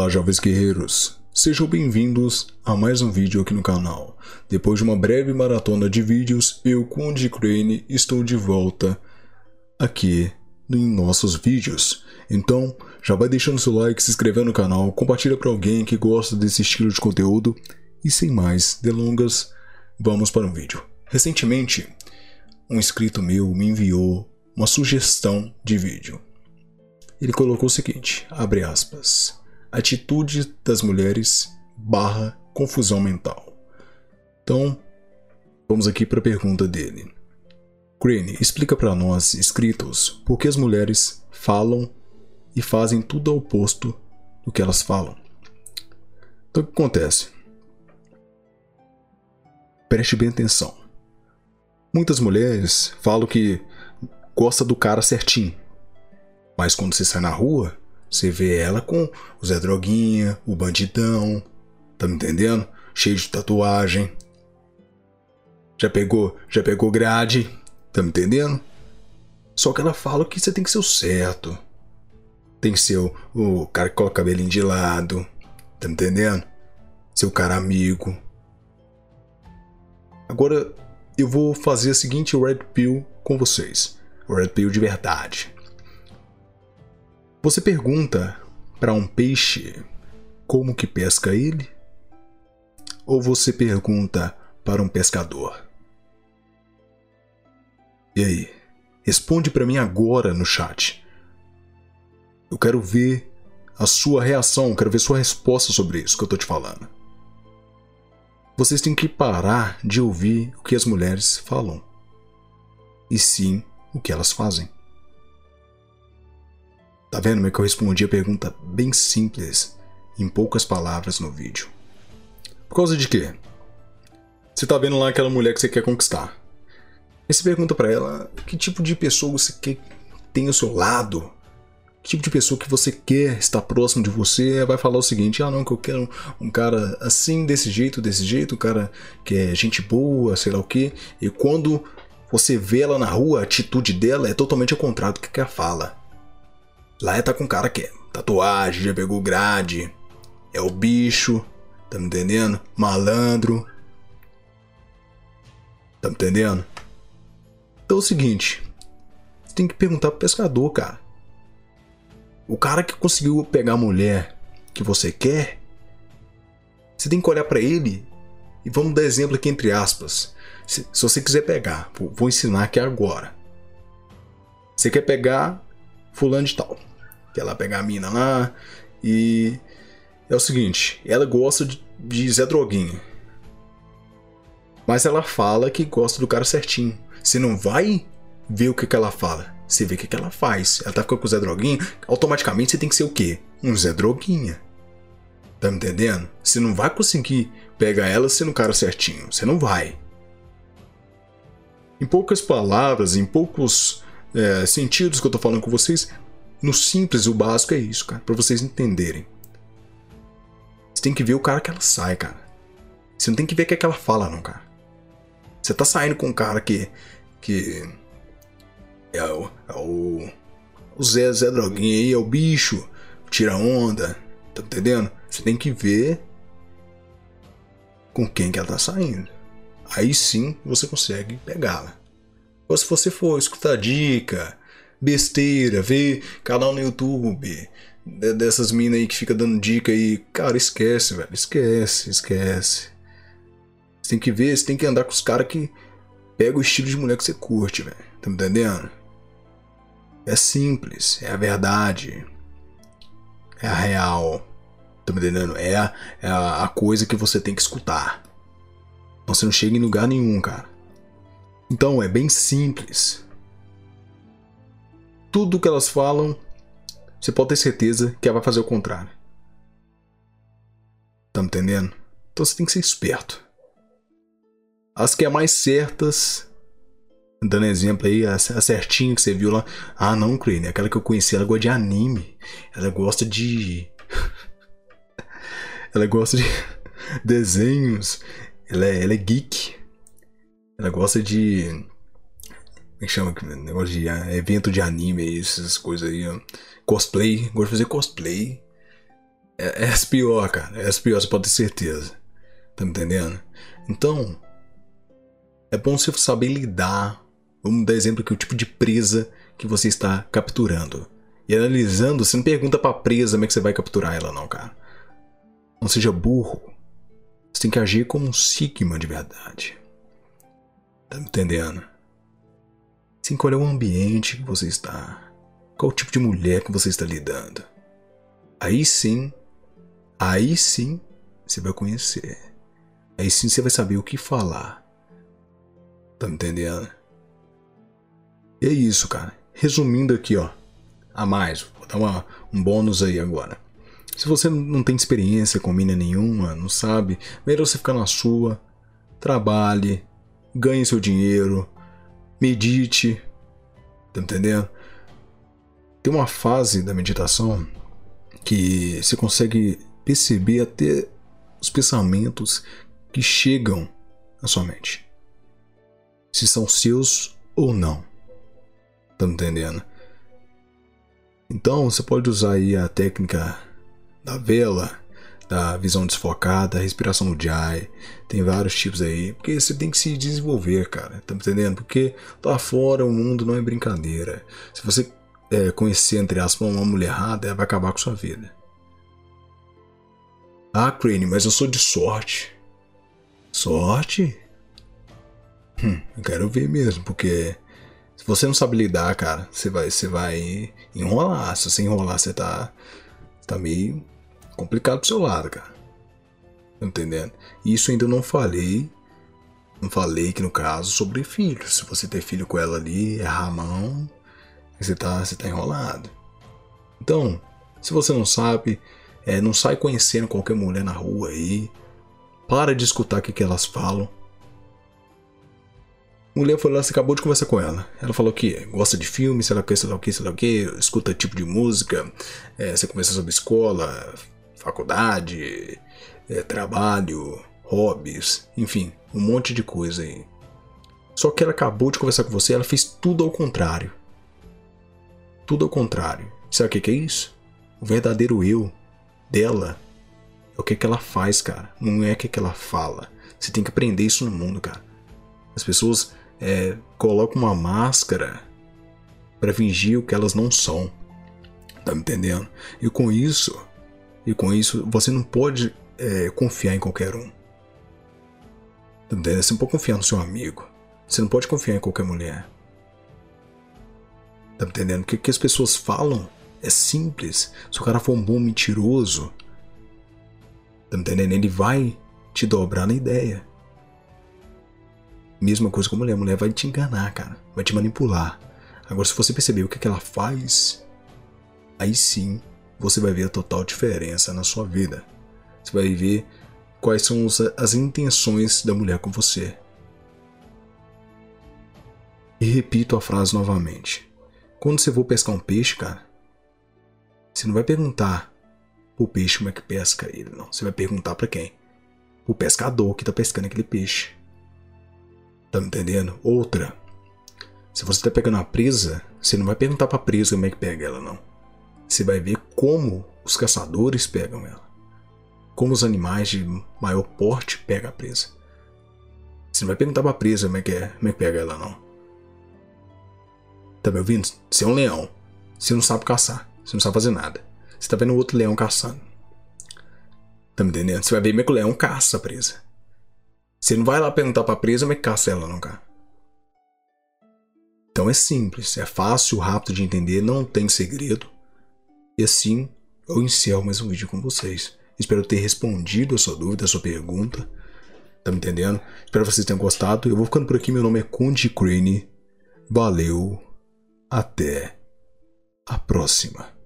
Olá, jovens guerreiros! Sejam bem-vindos a mais um vídeo aqui no canal. Depois de uma breve maratona de vídeos, eu, Conde Crane, estou de volta aqui em nossos vídeos. Então, já vai deixando seu like, se inscrevendo no canal, compartilha para alguém que gosta desse estilo de conteúdo e sem mais delongas, vamos para um vídeo. Recentemente, um inscrito meu me enviou uma sugestão de vídeo. Ele colocou o seguinte, abre aspas, atitude das mulheres barra confusão mental. Então, vamos aqui para a pergunta dele. Crane, explica para nós, inscritos, por que as mulheres falam e fazem tudo ao oposto do que elas falam. Então, o que acontece? Preste bem atenção. Muitas mulheres falam que gosta do cara certinho, mas quando você sai na rua, você vê ela com o Zé Droguinha, o bandidão, tá me entendendo? Cheio de tatuagem. Já pegou, já pegou grade, tá me entendendo? Só que ela fala que você tem que ser o certo. Tem que ser o, o cara que coloca o cabelinho de lado, tá me entendendo? Ser o cara amigo. Agora eu vou fazer a seguinte Red Pill com vocês. Red Pill de verdade. Você pergunta para um peixe como que pesca ele? Ou você pergunta para um pescador? E aí? Responde para mim agora no chat. Eu quero ver a sua reação, quero ver sua resposta sobre isso que eu tô te falando. Vocês têm que parar de ouvir o que as mulheres falam, e sim o que elas fazem. Tá vendo como que eu respondi a pergunta bem simples, em poucas palavras no vídeo? Por causa de quê? Você tá vendo lá aquela mulher que você quer conquistar. Aí você pergunta para ela que tipo de pessoa você quer ter ao seu lado. Que tipo de pessoa que você quer estar próximo de você vai falar o seguinte: ah, não, que eu quero um, um, cara assim, desse jeito, desse jeito, um cara que é gente boa, sei lá o que. E quando você vê ela na rua, a atitude dela é totalmente ao contrário do que ela fala. Lá tá com cara que é tatuagem, já pegou grade, é o bicho, tá me entendendo? Malandro. Tá me entendendo? Então é o seguinte, você tem que perguntar pro pescador, cara. O cara que conseguiu pegar a mulher que você quer, você tem que olhar para ele e vamos dar exemplo aqui entre aspas. Se, se você quiser pegar, vou ensinar aqui agora. Você quer pegar fulano de tal que ela pega a mina lá e é o seguinte, ela gosta de, de Zé Droguinha. Mas ela fala que gosta do cara certinho. Você não vai ver o que, que ela fala. Você vê o que, que ela faz. Ela tá ficando com o Zé Droguinha, automaticamente você tem que ser o quê? Um Zé Droguinha. Tá me entendendo? Você não vai conseguir pegar ela sendo o cara certinho. Você não vai. Em poucas palavras, em poucos é, sentidos que eu tô falando com vocês, no simples, o básico é isso, cara, para vocês entenderem. Você tem que ver o cara que ela sai, cara. Você não tem que ver o que, é que ela fala, não, cara. Você tá saindo com um cara que. que. É o. É o, o Zé, Zé Droguinha aí, é o bicho, tira onda, tá entendendo? Você tem que ver com quem que ela tá saindo. Aí sim você consegue pegá-la. Ou se você for escutar dica, besteira, ver canal no YouTube dessas minas aí que fica dando dica aí. Cara, esquece, velho. Esquece, esquece. Você tem que ver, você tem que andar com os caras que pega o estilo de mulher que você curte, velho. Tá me entendendo? É simples, é a verdade. É a real. Tá me entendendo? É a, é a coisa que você tem que escutar. Você não chega em lugar nenhum, cara. Então é bem simples tudo que elas falam, você pode ter certeza que ela vai fazer o contrário. Tá me entendendo? Então você tem que ser esperto. As que é mais certas, dando exemplo aí, a, certinha que você viu lá. Ah, não, Crane, aquela que eu conheci, ela gosta de anime. Ela gosta de. ela gosta de desenhos. Ela é, ela é geek. Ela gosta de como é que chama? Negócio de ah, evento de anime, essas coisas aí. Cosplay. Gosto de fazer cosplay. é, é as pior, cara. É as pior, você pode ter certeza. Tá me entendendo? Então, é bom você saber lidar. Vamos dar exemplo aqui, o tipo de presa que você está capturando. E analisando, você não pergunta pra presa como é que você vai capturar ela, não, cara. Não seja burro. Você tem que agir como um Sigma de verdade. Tá me entendendo? Sem qual é o ambiente que você está. Qual o tipo de mulher que você está lidando. Aí sim, aí sim você vai conhecer. Aí sim você vai saber o que falar. Tá me entendendo? E é isso, cara. Resumindo aqui, ó. A mais, vou dar uma, um bônus aí agora. Se você não tem experiência com mina nenhuma, não sabe, melhor você ficar na sua, trabalhe, ganhe seu dinheiro, medite, tá entendendo? Tem uma fase da meditação que você consegue perceber até os pensamentos que chegam na sua mente. Se são seus ou não. Tá entendendo? Então você pode usar aí a técnica da vela, da visão desfocada, respiração no jai, tem vários tipos aí, porque você tem que se desenvolver, cara, tá entendendo? Porque lá fora o mundo não é brincadeira. Se você é, conhecer, entre aspas, uma mulher errada, ela vai acabar com sua vida. Ah, Crane, mas eu sou de sorte. Sorte? Hum, eu quero ver mesmo, porque se você não sabe lidar, cara, você vai, você vai enrolar. Se você enrolar, você tá, tá meio complicado pro seu lado, cara. Tá entendendo? Isso ainda não falei. Não falei que no caso sobre filhos. Se você ter filho com ela ali, a mão, você tá, você tá enrolado. Então, se você não sabe, é, não sai conhecendo qualquer mulher na rua aí. Para de escutar o que, que elas falam. Mulher foi lá, você acabou de conversar com ela. Ela falou que gosta de filme, sei lá o que, sei lá o que, sei lá o que, escuta tipo de música, é, você conversa sobre escola, faculdade, é, trabalho, hobbies, enfim, um monte de coisa aí. Só que ela acabou de conversar com você, ela fez tudo ao contrário. Tudo ao contrário. Sabe o que, que é isso? O verdadeiro eu dela é o que, que ela faz, cara. Não é o que, que ela fala. Você tem que aprender isso no mundo, cara. As pessoas é, colocam uma máscara para fingir o que elas não são. Tá me entendendo? E com isso, e com isso, você não pode é, confiar em qualquer um. Você não pode confiar no seu amigo. Você não pode confiar em qualquer mulher. Tá entendendo? O que, que as pessoas falam é simples. Se o cara for um bom mentiroso, tá entendendo? Ele vai te dobrar na ideia. Mesma coisa com a mulher. A mulher vai te enganar, cara. Vai te manipular. Agora, se você perceber o que, que ela faz, aí sim você vai ver a total diferença na sua vida. Você vai ver quais são as intenções da mulher com você. E repito a frase novamente. Quando você for pescar um peixe, cara, você não vai perguntar pro peixe como é que pesca ele, não. Você vai perguntar para quem? O pescador que tá pescando aquele peixe. Tá me entendendo? Outra. Se você tá pegando uma presa, você não vai perguntar pra presa como é que pega ela, não. Você vai ver como os caçadores pegam ela. Como os animais de maior porte pegam a presa. Você não vai perguntar pra presa como é que, é, como é que pega ela, não. Tá me ouvindo? Você é um leão. Você não sabe caçar. Você não sabe fazer nada. Você tá vendo outro leão caçando. Tá me entendendo? Você vai ver como é que o leão caça a presa. Você não vai lá perguntar pra presa como é que caça ela, não, cara. Então é simples, é fácil, rápido de entender, não tem segredo. E assim eu encerro mais um vídeo com vocês. Espero ter respondido a sua dúvida, a sua pergunta. Tá me entendendo? Espero que vocês tenham gostado. Eu vou ficando por aqui. Meu nome é Conde Crane. Valeu. Até a próxima.